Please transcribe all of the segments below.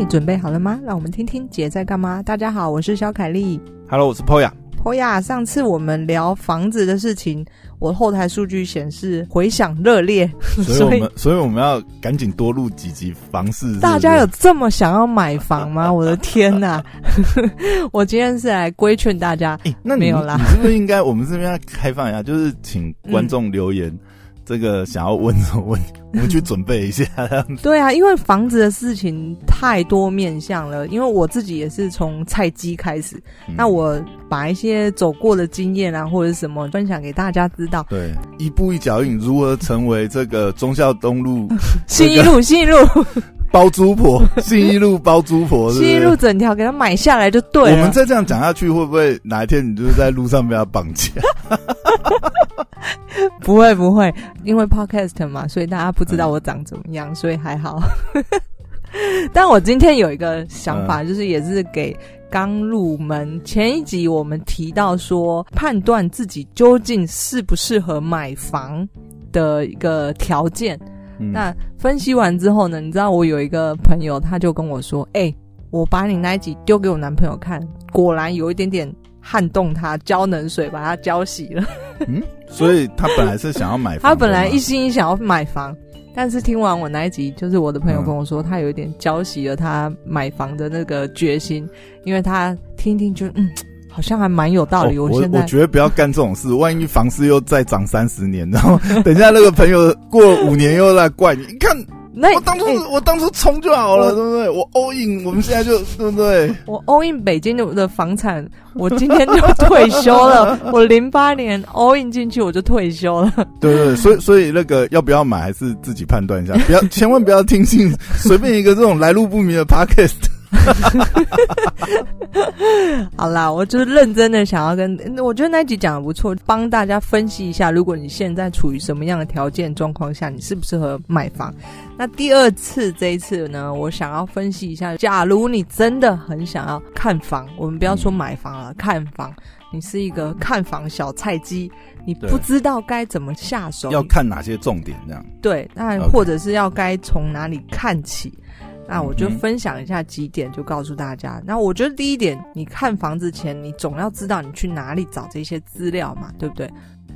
你准备好了吗？让我们听听姐在干嘛。大家好，我是小凯丽。Hello，我是 Poya。Poya，上次我们聊房子的事情，我后台数据显示回响热烈，所以我们所以我们要赶紧多录几集房事。大家有这么想要买房吗？我的天哪！我今天是来规劝大家，欸、那你没有啦。你是不是应该我们这边要开放一下，就是请观众留言。嗯这个想要问什么问题，我们去准备一下。对啊，因为房子的事情太多面向了。因为我自己也是从菜鸡开始，嗯、那我把一些走过的经验啊，或者什么分享给大家知道。对，一步一脚印，如何成为这个忠孝东路、新一路、新一路。包租婆，信义路包租婆，信义路整条给他买下来就对了。我们再这样讲下去，会不会哪一天你就是在路上被他绑架？不会不会，因为 podcast 嘛，所以大家不知道我长怎么样，嗯、所以还好。但我今天有一个想法，就是也是给刚入门。前一集我们提到说，判断自己究竟适不适合买房的一个条件。那分析完之后呢？你知道我有一个朋友，他就跟我说：“哎、欸，我把你那一集丢给我男朋友看，果然有一点点撼动他，浇冷水把他浇熄了。”嗯，所以他本来是想要买房，他本来一心想要买房，但是听完我那一集，就是我的朋友跟我说，他有一点浇熄了他买房的那个决心，因为他听听就嗯。好像还蛮有道理。哦、我现在我觉得不要干这种事，万一房市又再涨三十年，然后 等一下那个朋友过五年又来怪你。你看，那我当初、欸、我当初冲就好了，我对不对？我 all in，我们现在就对不对？我 all in 北京的房产，我今天就退休了。我零八年 all in 进去，我就退休了。对对，对，所以所以那个要不要买，还是自己判断一下，不要千万不要听信随便一个这种来路不明的 podcast。好啦，我就是认真的想要跟，我觉得那集讲的不错，帮大家分析一下，如果你现在处于什么样的条件状况下，你适不适合买房？那第二次这一次呢，我想要分析一下，假如你真的很想要看房，我们不要说买房了，看房，你是一个看房小菜鸡，你不知道该怎么下手，要看哪些重点这样？对，那或者是要该从哪里看起？那我就分享一下几点，就告诉大家。嗯、那我觉得第一点，你看房子前，你总要知道你去哪里找这些资料嘛，对不对？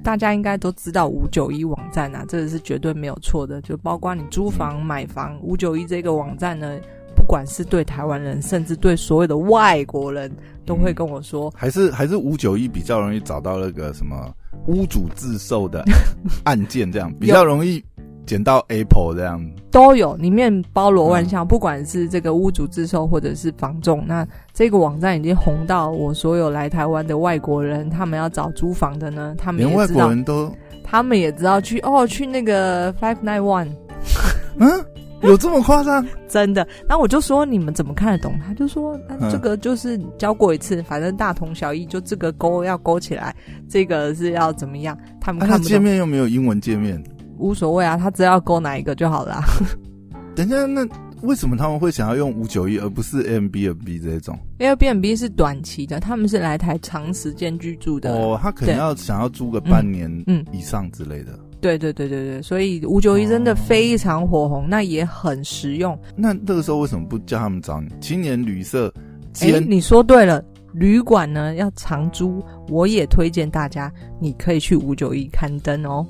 大家应该都知道五九一网站啊，这个是绝对没有错的。就包括你租房、买房，五九一这个网站呢，不管是对台湾人，甚至对所有的外国人都会跟我说，还是还是五九一比较容易找到那个什么屋主自售的 案件，这样比较容易。捡到 Apple 这样都有，里面包罗万象，嗯、不管是这个屋主自售或者是房仲，那这个网站已经红到我所有来台湾的外国人，他们要找租房的呢，他们也知道，连外国人都，他们也知道去哦，去那个 Five Nine One，嗯，有这么夸张？真的？那我就说你们怎么看得懂？他就说，那这个就是教过一次，反正大同小异，就这个勾要勾起来，这个是要怎么样？他们看。界面又没有英文界面。无所谓啊，他只要勾哪一个就好了。等一下，那为什么他们会想要用五九一而不是 Airbnb 这种？Airbnb 是短期的，他们是来台长时间居住的。哦，他可能要想要租个半年嗯以上之类的。嗯嗯、对对对对对，所以五九一真的非常火红，哦、那也很实用。那那个时候为什么不叫他们找你青年旅社？哎，你说对了。旅馆呢要长租，我也推荐大家，你可以去五九一刊登哦。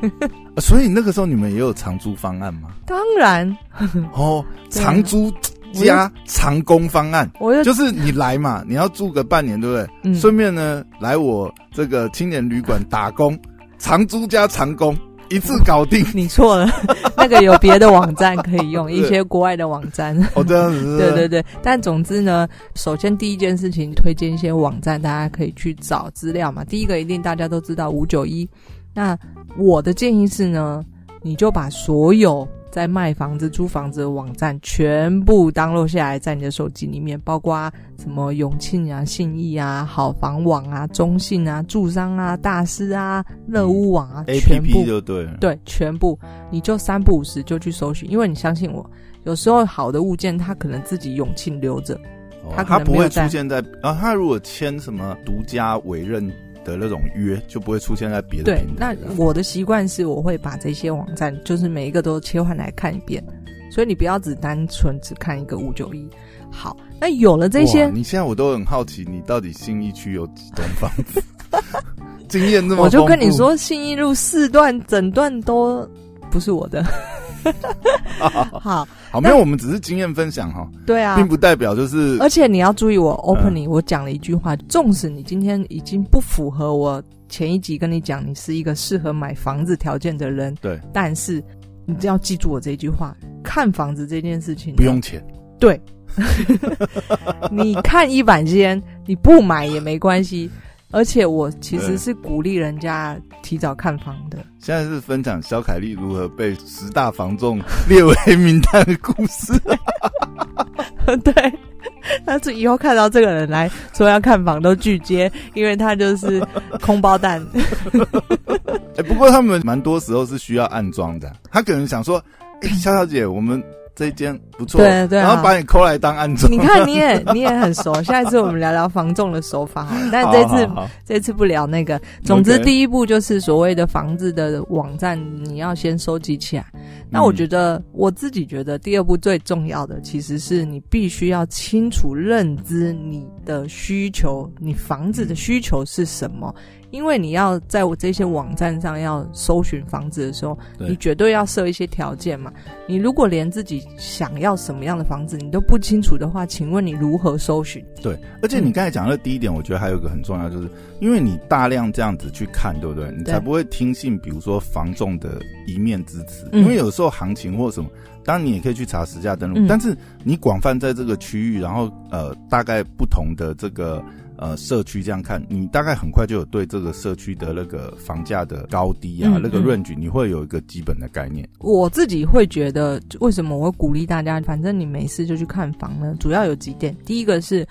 所以那个时候你们也有长租方案吗？当然 哦，长租加长工方案，我就，就是你来嘛，你要住个半年，对不对？嗯，顺便呢来我这个青年旅馆打工，长租加长工。一次搞定，你错了，那个有别的网站可以用，一些国外的网站。哦，这样子。对对对，但总之呢，首先第一件事情，推荐一些网站，大家可以去找资料嘛。第一个一定大家都知道五九一，那我的建议是呢，你就把所有。在卖房子、租房子的网站全部 download 下来，在你的手机里面，包括什么永庆啊、信义啊、好房网啊、中信啊、住商啊、大师啊、乐屋网啊，全部就对对，全部你就三不五时就去搜寻，因为你相信我，有时候好的物件它可能自己永庆留着，它它不会出现在啊，它如果签什么独家委任。的那种约就不会出现在别的平台。对，那我的习惯是，我会把这些网站，就是每一个都切换来看一遍。所以你不要只单纯只看一个五九一。好，那有了这些，你现在我都很好奇，你到底信义区有几栋房子？经验这么，我就跟你说，信义路四段整段都不是我的。好好，没有，我们只是经验分享哈。对啊，并不代表就是。而且你要注意，我 opening、嗯、我讲了一句话，纵使你今天已经不符合我前一集跟你讲，你是一个适合买房子条件的人，对，但是你只要记住我这句话，看房子这件事情不用钱，对，你看一板间，你不买也没关系。而且我其实是鼓励人家提早看房的。现在是分享肖凯丽如何被十大房仲列为名单的故事。对，但是以后看到这个人来说要看房都拒接，因为他就是空包蛋。哎、欸，不过他们蛮多时候是需要安装的。他可能想说：“哎、欸，萧小姐，我们。”这一间不错，对对、啊，然后把你抠来当案主。你看，你也 你也很熟。下一次我们聊聊防重的手法好了，但这次这次不聊那个。总之，第一步就是所谓的房子的网站，你要先收集起来。那我觉得，嗯、我自己觉得，第二步最重要的其实是你必须要清楚认知你的需求，你房子的需求是什么。因为你要在我这些网站上要搜寻房子的时候，你绝对要设一些条件嘛。你如果连自己想要什么样的房子你都不清楚的话，请问你如何搜寻？对，而且你刚才讲的第一点，我觉得还有一个很重要，就是因为你大量这样子去看，对不对？你才不会听信，比如说房仲的一面之词。因为有时候行情或什么，当然你也可以去查实价登录，嗯，但是你广泛在这个区域，然后呃，大概不同的这个。呃，社区这样看，你大概很快就有对这个社区的那个房价的高低啊，那个 range，你会有一个基本的概念。我自己会觉得，为什么我会鼓励大家，反正你没事就去看房呢？主要有几点，第一个是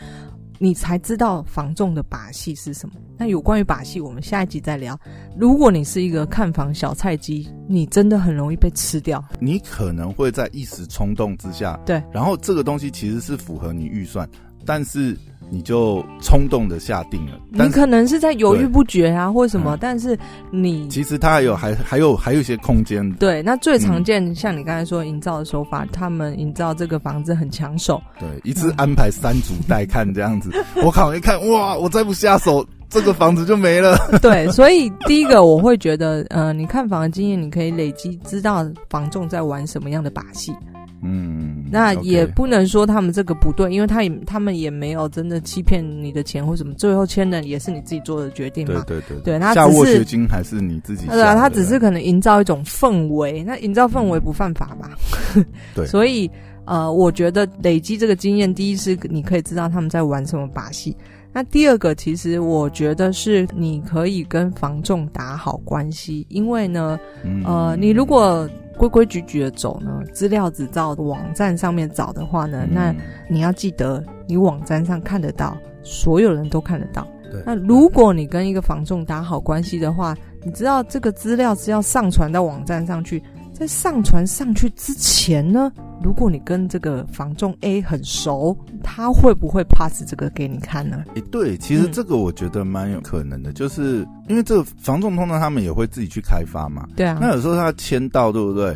你才知道房仲的把戏是什么。那有关于把戏，我们下一集再聊。如果你是一个看房小菜鸡，你真的很容易被吃掉。你可能会在一时冲动之下，对，然后这个东西其实是符合你预算，但是。你就冲动的下定了，你可能是在犹豫不决啊，或什么，嗯、但是你其实它还有还还有还有一些空间。对，那最常见、嗯、像你刚才说营造的手法，他们营造这个房子很抢手，对，一次安排三组带看这样子。我靠，一看哇，我再不下手，这个房子就没了。对，所以第一个我会觉得，呃，你看房的经验，你可以累积知道房仲在玩什么样的把戏。嗯，那也不能说他们这个不对，因为他也他们也没有真的欺骗你的钱或什么，最后签的也是你自己做的决定嘛。对对对，对，那下斡学金还是你自己下。对啊，他只是可能营造一种氛围，那营造氛围不犯法吧？嗯、对，所以呃，我觉得累积这个经验，第一是你可以知道他们在玩什么把戏，那第二个其实我觉得是你可以跟房仲打好关系，因为呢，呃，你如果。规规矩矩的走呢，资料只照网站上面找的话呢，嗯、那你要记得，你网站上看得到，所有人都看得到。对。那如果你跟一个房仲打好关系的话，你知道这个资料是要上传到网站上去。在上传上去之前呢，如果你跟这个房仲 A 很熟，他会不会 pass 这个给你看呢？诶、欸，对，其实这个我觉得蛮有可能的，嗯、就是因为这个房仲通常他们也会自己去开发嘛。对啊。那有时候他签到，对不对？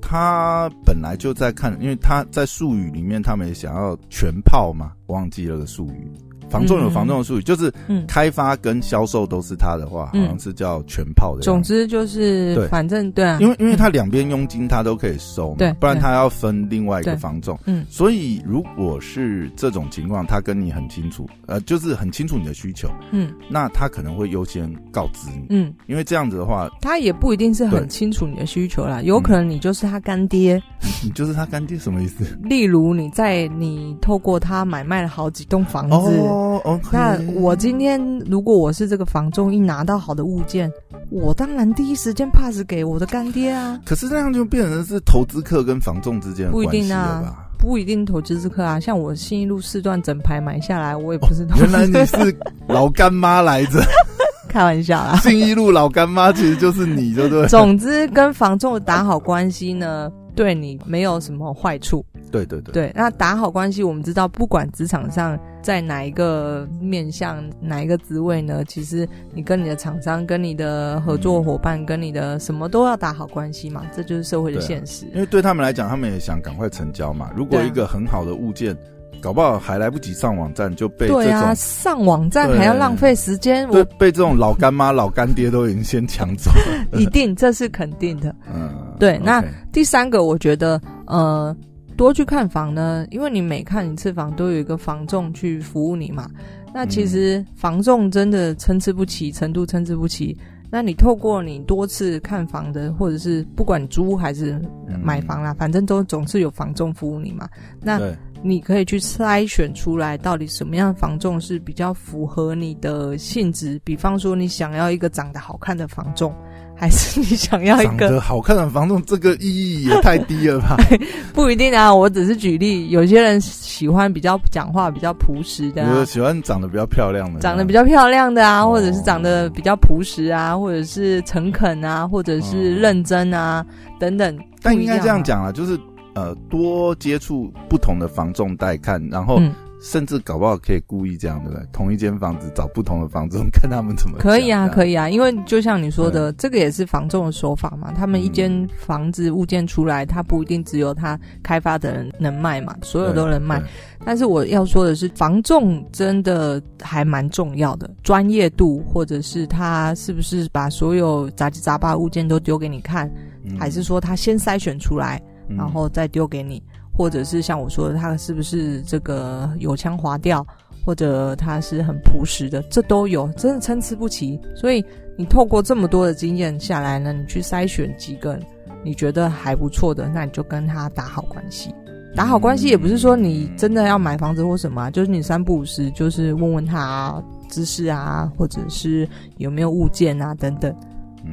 他本来就在看，因为他在术语里面，他们也想要全泡嘛，忘记了个术语。房仲有房仲的术语，嗯、就是开发跟销售都是他的话，嗯、好像是叫全炮的。总之就是，反正对啊，因为因为他两边佣金他都可以收嘛，对，不然他要分另外一个房仲。嗯，所以如果是这种情况，他跟你很清楚，呃，就是很清楚你的需求，嗯，那他可能会优先告知你，嗯，因为这样子的话，他也不一定是很清楚你的需求啦，有可能你就是他干爹，你就是他干爹什么意思？例如你在你透过他买卖了好几栋房子。哦哦那我今天如果我是这个房仲，一拿到好的物件，我当然第一时间 pass 给我的干爹啊。可是这样就变成是投资客跟房仲之间的关系了吧？不一定啊，不一定投资客啊。像我信义路四段整排买下来，我也不是投资客。哦。原来你是老干妈来着。开玩笑啦。信义路老干妈其实就是你，对不对？总之，跟房仲打好关系呢，对你没有什么坏处。对对对，对。那打好关系，我们知道，不管职场上在哪一个面向、哪一个职位呢，其实你跟你的厂商、跟你的合作伙伴、嗯、跟你的什么都要打好关系嘛，这就是社会的现实。啊、因为对他们来讲，他们也想赶快成交嘛。如果一个很好的物件，搞不好还来不及上网站就被对啊，上网站还要浪费时间，我，被这种老干妈、老干爹都已经先抢走了，一定这是肯定的。嗯，对。那第三个，我觉得呃。多去看房呢，因为你每看一次房都有一个房仲去服务你嘛。那其实房仲真的参差不齐，程度参差不齐。那你透过你多次看房的，或者是不管租还是买房啦，反正都总是有房仲服务你嘛。那你可以去筛选出来，到底什么样的房仲是比较符合你的性质。比方说，你想要一个长得好看的房仲。还是你想要一个长得好看的房仲，这个意义也太低了吧？不一定啊，我只是举例。有些人喜欢比较讲话比较朴实的、喜欢长得比较漂亮的，长得比较漂亮的啊，或者是长得比较朴实啊，或者是诚恳啊，或者是认真啊，哦、等等。但应该这样讲啊，就是呃，多接触不同的房仲带看，然后。嗯甚至搞不好可以故意这样，对不对？同一间房子找不同的房仲，看 他们怎么。可以啊，可以啊，因为就像你说的，这个也是房仲的手法嘛。他们一间房子物件出来，他不一定只有他开发的人能卖嘛，所有都能卖。但是我要说的是，房仲真的还蛮重要的，专业度，或者是他是不是把所有杂七杂八物件都丢给你看，还是说他先筛选出来，然后再丢给你。或者是像我说的，他是不是这个油腔滑调，或者他是很朴实的，这都有，真的参差不齐。所以你透过这么多的经验下来呢，你去筛选几个你觉得还不错的，那你就跟他打好关系。打好关系也不是说你真的要买房子或什么，就是你三不五时就是问问他知识啊，或者是有没有物件啊等等，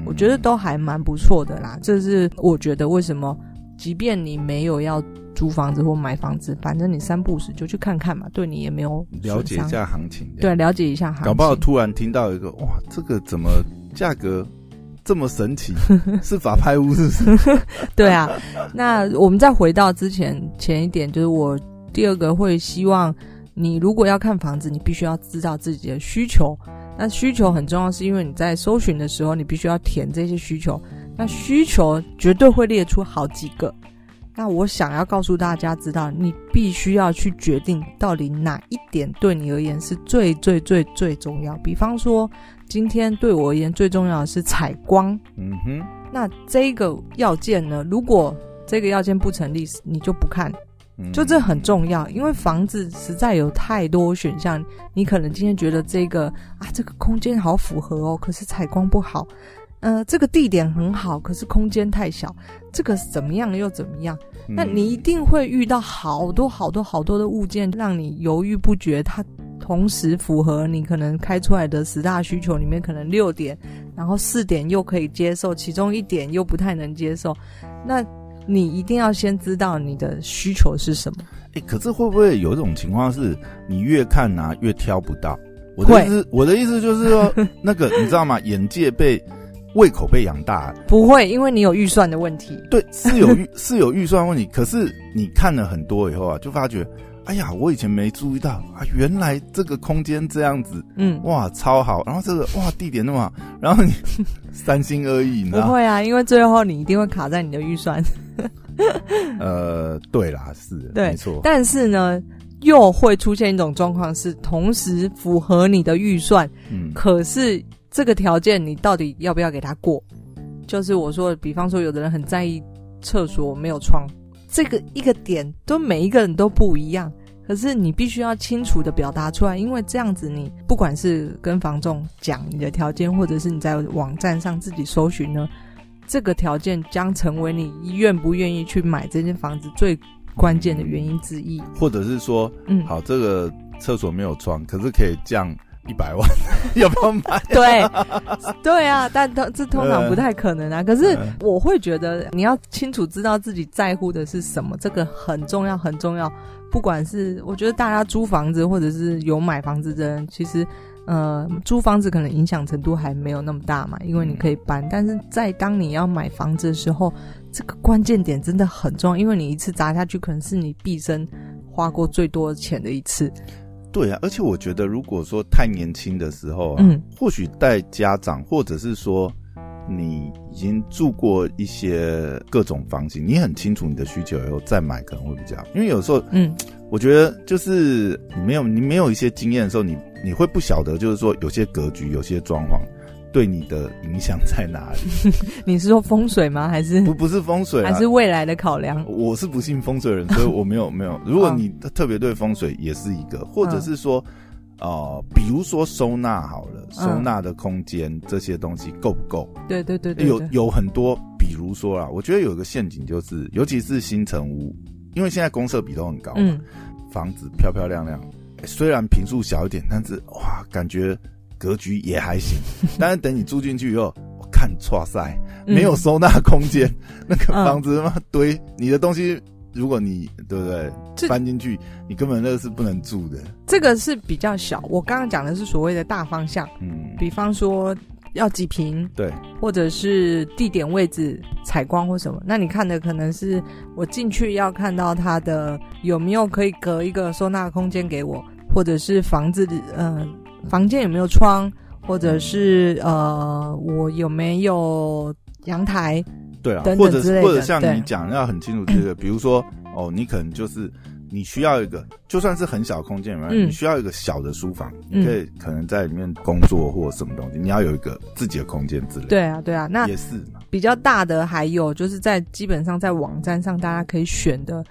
我觉得都还蛮不错的啦。这是我觉得为什么，即便你没有要。租房子或买房子，反正你三不五时就去看看嘛，对你也没有了解一下行情。对，了解一下行情。搞不好突然听到一个哇，这个怎么价格这么神奇？是法拍屋是不是？对啊。那我们再回到之前前一点，就是我第二个会希望你如果要看房子，你必须要知道自己的需求。那需求很重要，是因为你在搜寻的时候，你必须要填这些需求。那需求绝对会列出好几个。那我想要告诉大家，知道你必须要去决定到底哪一点对你而言是最最最最重要。比方说，今天对我而言最重要的是采光。嗯哼。那这个要件呢？如果这个要件不成立，你就不看。就这很重要，因为房子实在有太多选项。你可能今天觉得这个啊，这个空间好符合哦，可是采光不好。呃，这个地点很好，可是空间太小，这个怎么样又怎么样？那你一定会遇到好多好多好多的物件，让你犹豫不决。它同时符合你可能开出来的十大需求里面，可能六点，然后四点又可以接受，其中一点又不太能接受。那你一定要先知道你的需求是什么。哎，可是会不会有一种情况是，你越看啊越挑不到？我的意思，我的意思就是说，那个你知道吗？眼界被。胃口被养大，不会，因为你有预算的问题。对，是有预 是有预算问题。可是你看了很多以后啊，就发觉，哎呀，我以前没注意到啊，原来这个空间这样子，嗯，哇，超好。然后这个哇，地点那么好，然后你 三心二意，你知道？不会啊，因为最后你一定会卡在你的预算。呃，对啦，是，对，没错。但是呢，又会出现一种状况，是同时符合你的预算，嗯，可是。这个条件你到底要不要给他过？就是我说，比方说，有的人很在意厕所没有窗，这个一个点都每一个人都不一样。可是你必须要清楚的表达出来，因为这样子你不管是跟房仲讲你的条件，或者是你在网站上自己搜寻呢，这个条件将成为你愿不愿意去买这间房子最关键的原因之一。或者是说，嗯，好，这个厕所没有窗，可是可以降。一百万 要不要买？对，对啊，但这通常不太可能啊。可是我会觉得你要清楚知道自己在乎的是什么，这个很重要，很重要。不管是我觉得大家租房子或者是有买房子的人，其实呃，租房子可能影响程度还没有那么大嘛，因为你可以搬。但是在当你要买房子的时候，这个关键点真的很重要，因为你一次砸下去，可能是你毕生花过最多钱的一次。对啊，而且我觉得，如果说太年轻的时候啊，嗯，或许带家长，或者是说你已经住过一些各种房型，你很清楚你的需求以后再买可能会比较好。因为有时候，嗯，我觉得就是你没有你没有一些经验的时候，你。你会不晓得，就是说有些格局、有些装潢对你的影响在哪里？你是说风水吗？还是不不是风水，还是未来的考量？我是不信风水的人，所以我没有没有。如果你特别对风水，也是一个，或者是说，呃，比如说收纳好了，收纳的空间这些东西够不够？对对对对，有有很多，比如说啦，我觉得有一个陷阱就是，尤其是新城屋，因为现在公设比都很高，嗯，房子漂漂亮亮。虽然平数小一点，但是哇，感觉格局也还行。但是等你住进去以后，我看错塞，没有收纳空间，嗯、那个房子他妈堆你的东西，如果你对不对搬进去，你根本那个是不能住的。这个是比较小，我刚刚讲的是所谓的大方向，嗯，比方说要几平，对，或者是地点位置采光或什么。那你看的可能是我进去要看到它的有没有可以隔一个收纳空间给我。或者是房子的呃，房间有没有窗，或者是呃，我有没有阳台？对啊，等等或者是或者像你讲要很清楚这个，比如说哦，你可能就是你需要一个，就算是很小空间，嗯，你需要一个小的书房，你可以可能在里面工作或什么东西，你要有一个自己的空间之类的。对啊，对啊，那也是嘛。比较大的还有就是在基本上在网站上大家可以选的，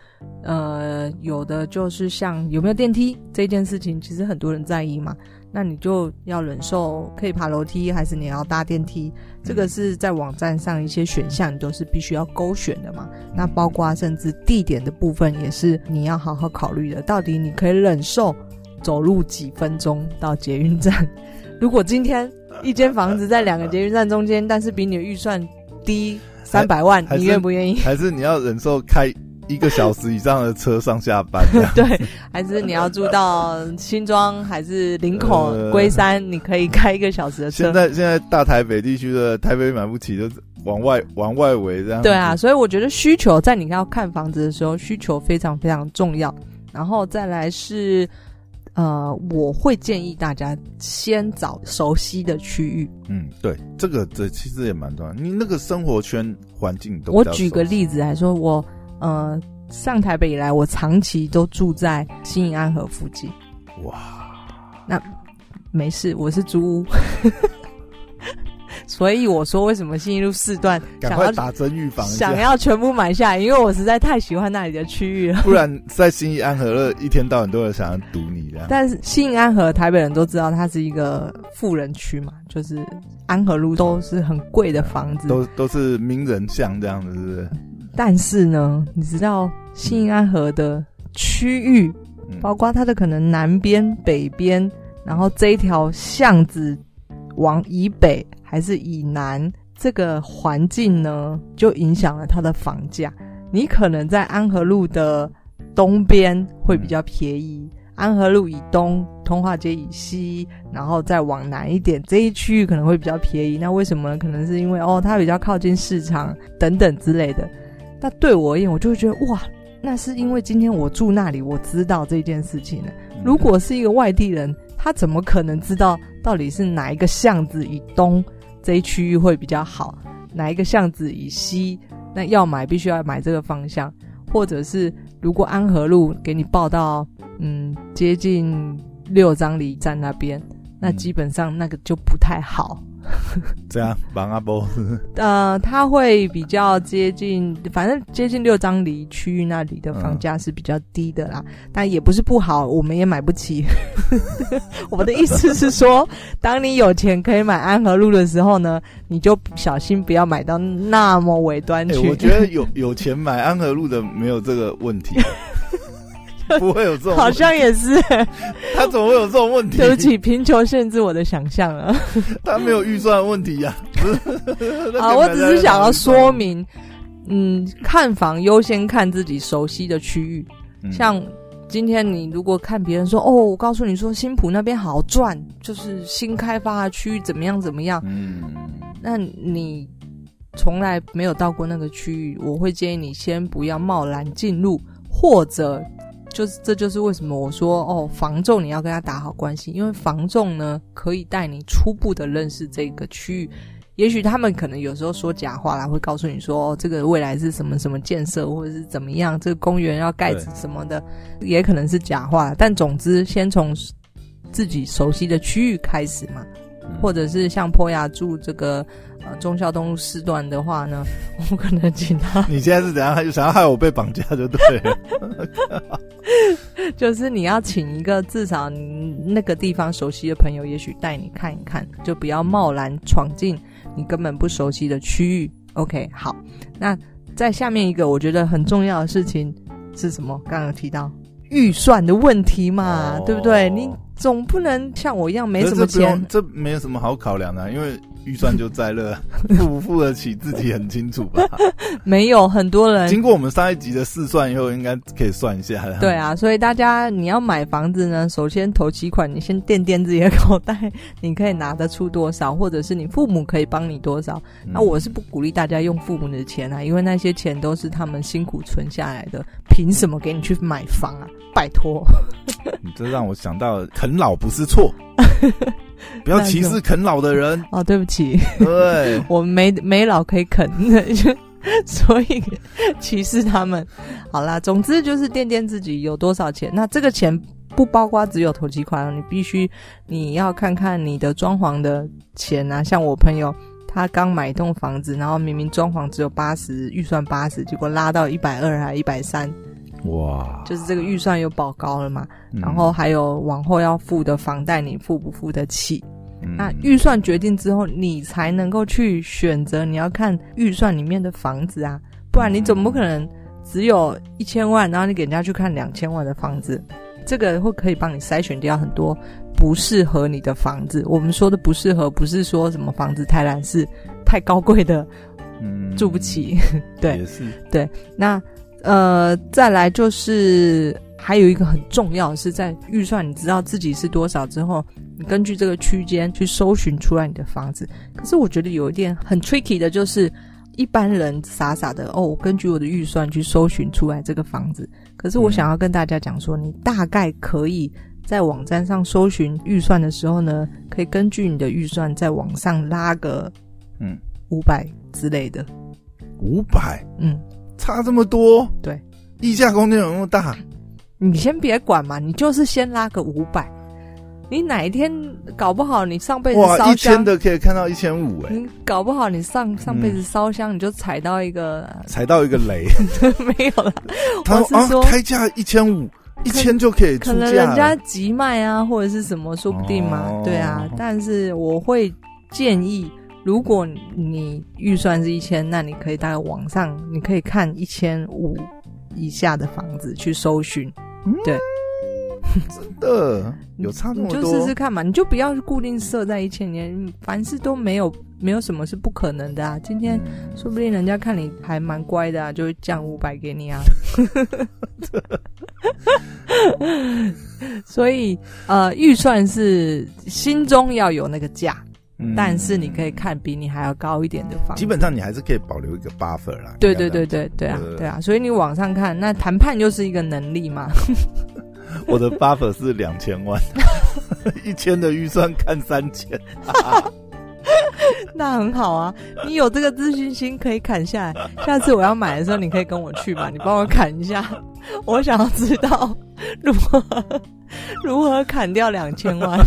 呃，有的就是像有没有电梯这件事情，其实很多人在意嘛。那你就要忍受可以爬楼梯还是你要搭电梯，这个是在网站上一些选项你都是必须要勾选的嘛。那包括甚至地点的部分也是你要好好考虑的，到底你可以忍受走路几分钟到捷运站。如果今天一间房子在两个捷运站中间，但是比你的预算。低三百万，你愿不愿意？还是你要忍受开一个小时以上的车上下班？对，还是你要住到新庄还是林口龟山？你可以开一个小时的车。现在现在大台北地区的台北买不起，就往外往外围这样。对啊，所以我觉得需求在你要看房子的时候，需求非常非常重要。然后再来是。呃，我会建议大家先找熟悉的区域。嗯，对，这个这其实也蛮重要。你那个生活圈环境都。我举个例子来说，我呃上台北以来，我长期都住在新营安和附近。哇，那没事，我是租屋。所以我说，为什么新一路四段想要打针预防，想要全部买下来？因为我实在太喜欢那里的区域了。不然在新义安和乐一天到晚都有想要堵你这样。但是新义安和台北人都知道，它是一个富人区嘛，就是安和路都是很贵的房子，都都是名人像这样子，是不是？但是呢，你知道新安河的区域，嗯、包括它的可能南边、北边，然后这一条巷子往以北。还是以南这个环境呢，就影响了它的房价。你可能在安和路的东边会比较便宜，安和路以东、通化街以西，然后再往南一点这一区域可能会比较便宜。那为什么呢？可能是因为哦，它比较靠近市场等等之类的。那对我而言，我就会觉得哇，那是因为今天我住那里，我知道这件事情呢。如果是一个外地人，他怎么可能知道到底是哪一个巷子以东？这一区域会比较好，哪一个巷子以西？那要买必须要买这个方向，或者是如果安和路给你报到，嗯，接近六张里站那边，那基本上那个就不太好。这样，帮阿波。呃，它会比较接近，反正接近六张犁区域那里的房价是比较低的啦，嗯、但也不是不好，我们也买不起。我的意思是说，当你有钱可以买安和路的时候呢，你就小心不要买到那么尾端去。欸、我觉得有有钱买安和路的没有这个问题。不会有这种，好像也是。他怎么会有这种问题？对不起，贫穷限制我的想象了。他没有预算问题呀、啊。啊，我只是想要说明，嗯，看房优先看自己熟悉的区域。像今天你如果看别人说，哦，我告诉你说新浦那边好赚，就是新开发的区域怎么样怎么样，嗯，那你从来没有到过那个区域，我会建议你先不要贸然进入，或者就是这就是为什么我说哦，房仲你要跟他打好关系，因为房仲呢可以带你初步的认识这个区域。也许他们可能有时候说假话啦，会告诉你说，哦，这个未来是什么什么建设，或者是怎么样，这个公园要盖什么的，也可能是假话。但总之，先从自己熟悉的区域开始嘛，或者是像坡雅住这个呃忠孝东路四段的话呢，我可能请他。你现在是怎样？想要害我被绑架就对了。就是你要请一个至少那个地方熟悉的朋友，也许带你看一看，就不要贸然闯进。你根本不熟悉的区域，OK，好。那在下面一个我觉得很重要的事情是什么？刚刚有提到预算的问题嘛，哦、对不对？你总不能像我一样没什么钱，这，这没有什么好考量的，因为。预算就在了，付不付得起自己很清楚吧？没有很多人经过我们上一集的试算以后，应该可以算一下了。对啊，所以大家你要买房子呢，首先头期款你先垫垫自己的口袋，你可以拿得出多少，或者是你父母可以帮你多少。嗯、那我是不鼓励大家用父母的钱啊，因为那些钱都是他们辛苦存下来的，凭什么给你去买房啊？拜托！你这让我想到啃老不是错。不要歧视啃老的人哦，对不起，对，我没没老可以啃，所以歧视他们。好啦，总之就是垫垫自己有多少钱。那这个钱不包括只有投机款，你必须你要看看你的装潢的钱啊。像我朋友，他刚买一栋房子，然后明明装潢只有八十，预算八十，结果拉到一百二还一百三，哇，就是这个预算又保高了嘛。然后还有往后要付的房贷，你付不付得起？嗯、那预算决定之后，你才能够去选择。你要看预算里面的房子啊，不然你总不可能只有一千万，然后你给人家去看两千万的房子。这个会可以帮你筛选掉很多不适合你的房子。我们说的不适合，不是说什么房子太烂，是太高贵的，嗯，住不起。对，也是对。那呃，再来就是。还有一个很重要的是，在预算你知道自己是多少之后，你根据这个区间去搜寻出来你的房子。可是我觉得有一点很 tricky 的，就是一般人傻傻的哦，根据我的预算去搜寻出来这个房子。可是我想要跟大家讲说，你大概可以在网站上搜寻预算的时候呢，可以根据你的预算在网上拉个嗯五百之类的。五百，嗯，差这么多？对，溢价空间有那么大？你先别管嘛，你就是先拉个五百，你哪一天搞不好你上辈子烧香哇一千的可以看到一千五哎，你搞不好你上上辈子烧香你就踩到一个踩到一个雷，没有了。他说啊，开价一千五，一千就可以出，可能人家急卖啊，或者是什么，说不定嘛。哦、对啊，但是我会建议，如果你预算是一千，那你可以大概网上你可以看一千五以下的房子去搜寻。嗯、对，真的 有差那么多，你就试试看嘛，你就不要固定设在一千年，凡事都没有没有什么是不可能的啊。今天说不定人家看你还蛮乖的啊，就会降五百给你啊。所以呃，预算是心中要有那个价。但是你可以看比你还要高一点的房子，基本上你还是可以保留一个 buffer 啦。对对对对对啊对啊，所以你网上看，那谈判就是一个能力嘛。我的 buffer 是两千万，一千的预算看三千，那很好啊。你有这个自信心可以砍下来，下次我要买的时候你可以跟我去嘛，你帮我砍一下，我想要知道如何如何砍掉两千万。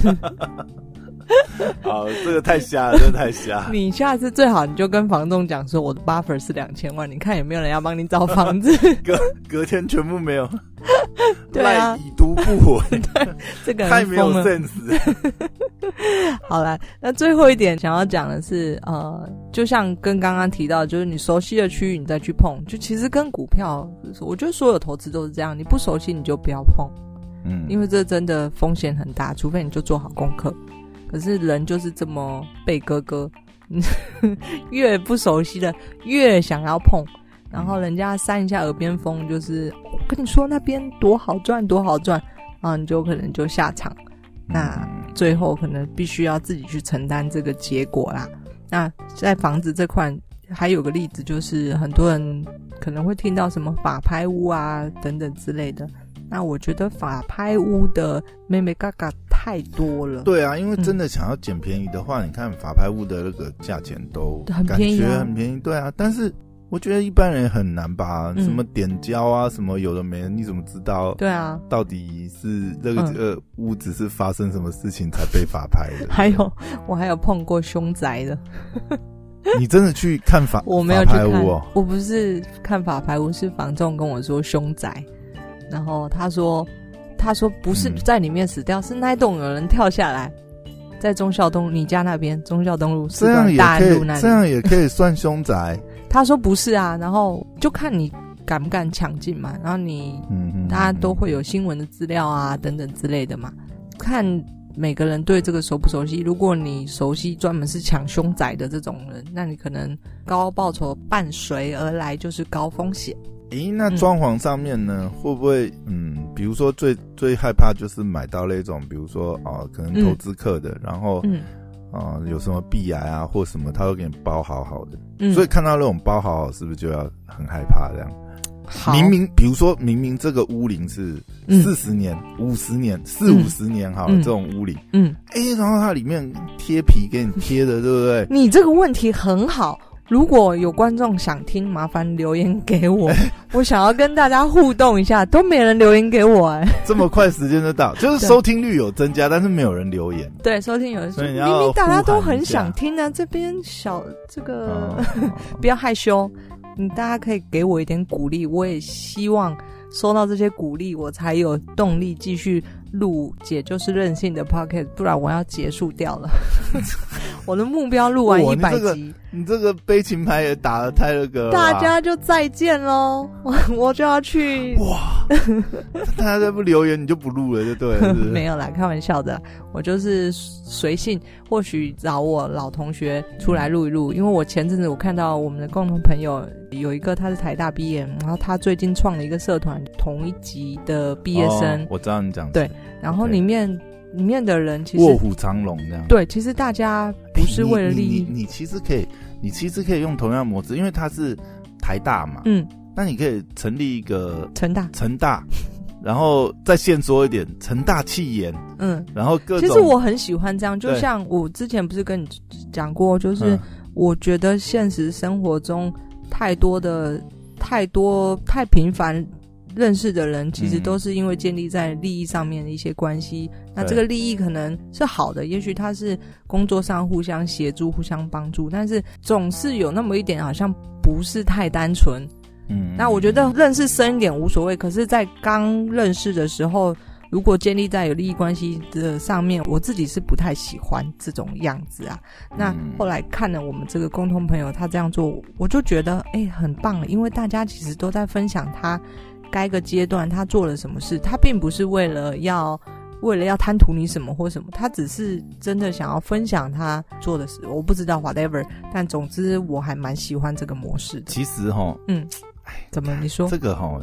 好，这个太瞎了，这个太瞎。你下次最好你就跟房东讲说，我的 buffer 是两千万，你看有没有人要帮你找房子？隔隔天全部没有。对啊，已读不回。对，这个太没有 sense。好了，那最后一点想要讲的是，呃，就像跟刚刚提到，就是你熟悉的区域你再去碰，就其实跟股票，我觉得所有投资都是这样，你不熟悉你就不要碰，嗯，因为这真的风险很大，除非你就做好功课。可是人就是这么被哥哥，越不熟悉的越想要碰，然后人家扇一下耳边风，就是我跟你说那边多好赚，多好赚，然后你就可能就下场，那最后可能必须要自己去承担这个结果啦。那在房子这块，还有个例子就是很多人可能会听到什么法拍屋啊等等之类的。那我觉得法拍屋的眉眉角角太多了。对啊，因为真的想要捡便宜的话，嗯、你看法拍屋的那个价钱都很便宜，很便宜。对啊，但是我觉得一般人很难吧？嗯、什么点胶啊，什么有的没的，你怎么知道？对啊，到底是那个这个屋子是发生什么事情才被法拍的？还有，我还有碰过凶宅的。你真的去看法？我没有去看，我不是看法拍屋，是房仲跟我说凶宅。然后他说：“他说不是在里面死掉，嗯、是那栋有人跳下来，在忠孝东你家那边，忠孝东路四段大安路那里，这样也可以算凶宅。”他说：“不是啊，然后就看你敢不敢抢进嘛。然后你，嗯嗯，大家都会有新闻的资料啊，等等之类的嘛。看每个人对这个熟不熟悉。如果你熟悉，专门是抢凶宅的这种人，那你可能高报酬伴随而来就是高风险。”诶，那装潢上面呢，嗯、会不会嗯，比如说最最害怕就是买到那种，比如说啊、呃，可能投资客的，嗯、然后嗯。啊、呃，有什么壁癌啊或什么，他会给你包好好的，嗯、所以看到那种包好好，是不是就要很害怕这样？明明比如说明明这个屋龄是四十年、五十、嗯、年、四五十年哈，嗯、这种屋龄，嗯，哎，然后它里面贴皮给你贴的，对不对？你这个问题很好。如果有观众想听，麻烦留言给我，我想要跟大家互动一下，都没人留言给我哎。这么快时间就到，就是收听率有增加，但是没有人留言。对，收听有人，明明大家都很想听呢。这边小这个 不要害羞，你，大家可以给我一点鼓励，我也希望收到这些鼓励，我才有动力继续。录姐就是任性的 podcast，不然我要结束掉了。我的目标录完一百集，你这，你这个悲情牌也打得太那个，大家就再见喽，我 我就要去哇！大家再不留言，你就不录了，就对了？没有啦，开玩笑的，我就是随性。或许找我老同学出来录一录，因为我前阵子我看到我们的共同朋友有一个，他是台大毕业，然后他最近创了一个社团，同一级的毕业生。哦，我知道你讲对。然后里面里面的人其实卧虎藏龙这样。对，其实大家不是为了利益。你其实可以，你其实可以用同样模式，因为他是台大嘛。嗯。那你可以成立一个成大，成大，然后再现说一点成大气研。嗯。然后各种。其实我很喜欢这样，就像我之前不是跟你讲过，就是我觉得现实生活中太多的太多太频繁。认识的人其实都是因为建立在利益上面的一些关系，嗯、那这个利益可能是好的，也许他是工作上互相协助、互相帮助，但是总是有那么一点好像不是太单纯。嗯，那我觉得认识深一点无所谓，可是，在刚认识的时候，如果建立在有利益关系的上面，我自己是不太喜欢这种样子啊。那后来看了我们这个共同朋友他这样做，我就觉得哎、欸、很棒，因为大家其实都在分享他。该个阶段他做了什么事？他并不是为了要为了要贪图你什么或什么，他只是真的想要分享他做的事。我不知道 whatever，但总之我还蛮喜欢这个模式的。其实哈，嗯，哎，怎么你说这个哈？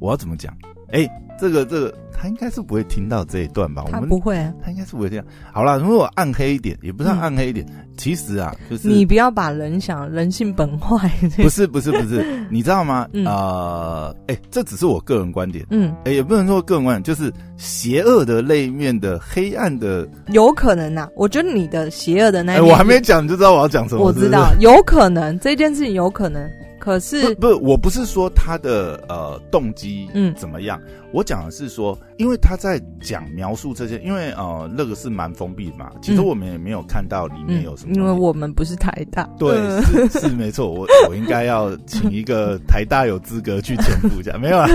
我要怎么讲？哎，这个这个。他应该是不会听到这一段吧？他不会，啊他应该是不会这样。好了，如果暗黑一点，也不是暗黑一点。其实啊，就是你不要把人想人性本坏。不是不是不是，你知道吗？呃，哎，这只是我个人观点。嗯，哎，也不能说个人观点，就是邪恶的那一面的黑暗的，有可能呐。我觉得你的邪恶的那一面，我还没讲，你就知道我要讲什么。我知道，有可能这件事情有可能。可是不，不，我不是说他的呃动机嗯。怎么样，嗯、我讲的是说，因为他在讲描述这些，因为呃那个是蛮封闭嘛，其实我们也没有看到里面有什么。因为我们不是台大，对，是是没错，我 我应该要请一个台大有资格去潜伏一下，没有啊，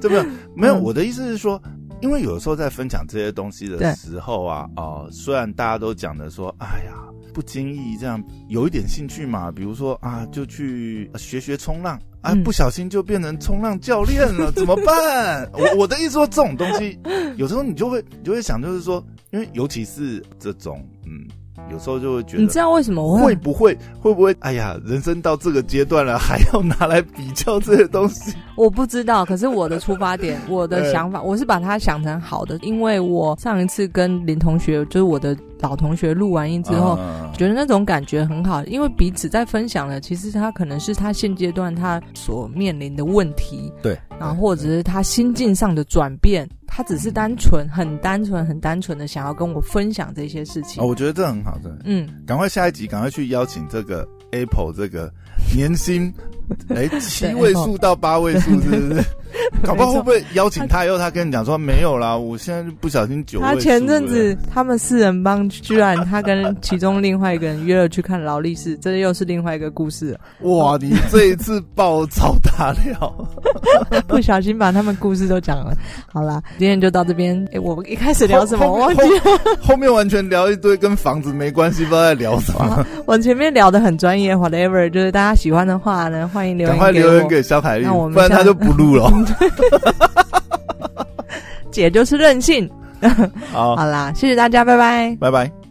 这没有没有，我的意思是说，因为有的时候在分享这些东西的时候啊，哦、呃，虽然大家都讲的说，哎呀。不经意这样有一点兴趣嘛，比如说啊，就去学学冲浪啊，不小心就变成冲浪教练了，怎么办？我我的意思说，这种东西有时候你就会你就会想，就是说，因为尤其是这种嗯有时候就会觉得，你知道为什么我会会不会会不会？哎呀，人生到这个阶段了，还要拿来比较这些东西？我不知道。可是我的出发点，我的想法，我是把它想成好的，因为我上一次跟林同学，就是我的老同学录完音之后，嗯、觉得那种感觉很好，因为彼此在分享了，其实他可能是他现阶段他所面临的问题，对，然后或者是他心境上的转变。他只是单纯、很单纯、很单纯的想要跟我分享这些事情。哦，我觉得这很好，真的。嗯，赶快下一集，赶快去邀请这个 Apple 这个年薪。哎，七位数到八位数是不是？搞不好会不会邀请他以后，他跟你讲说没有啦，我现在就不小心酒。他前阵子他们四人帮居然他跟其中另外一个人约了去看劳力士，这又是另外一个故事。哇，你这一次爆超大料，不小心把他们故事都讲了。好啦，今天就到这边。哎，我们一开始聊什么？我忘记了。后面完全聊一堆跟房子没关系，不知道在聊什么。我前面聊得很专业，whatever，就是大家喜欢的话呢。欢迎留言，赶快留言给萧凯丽，不然他就不录了。姐就是任性。好，好啦，谢谢大家，拜拜，拜拜。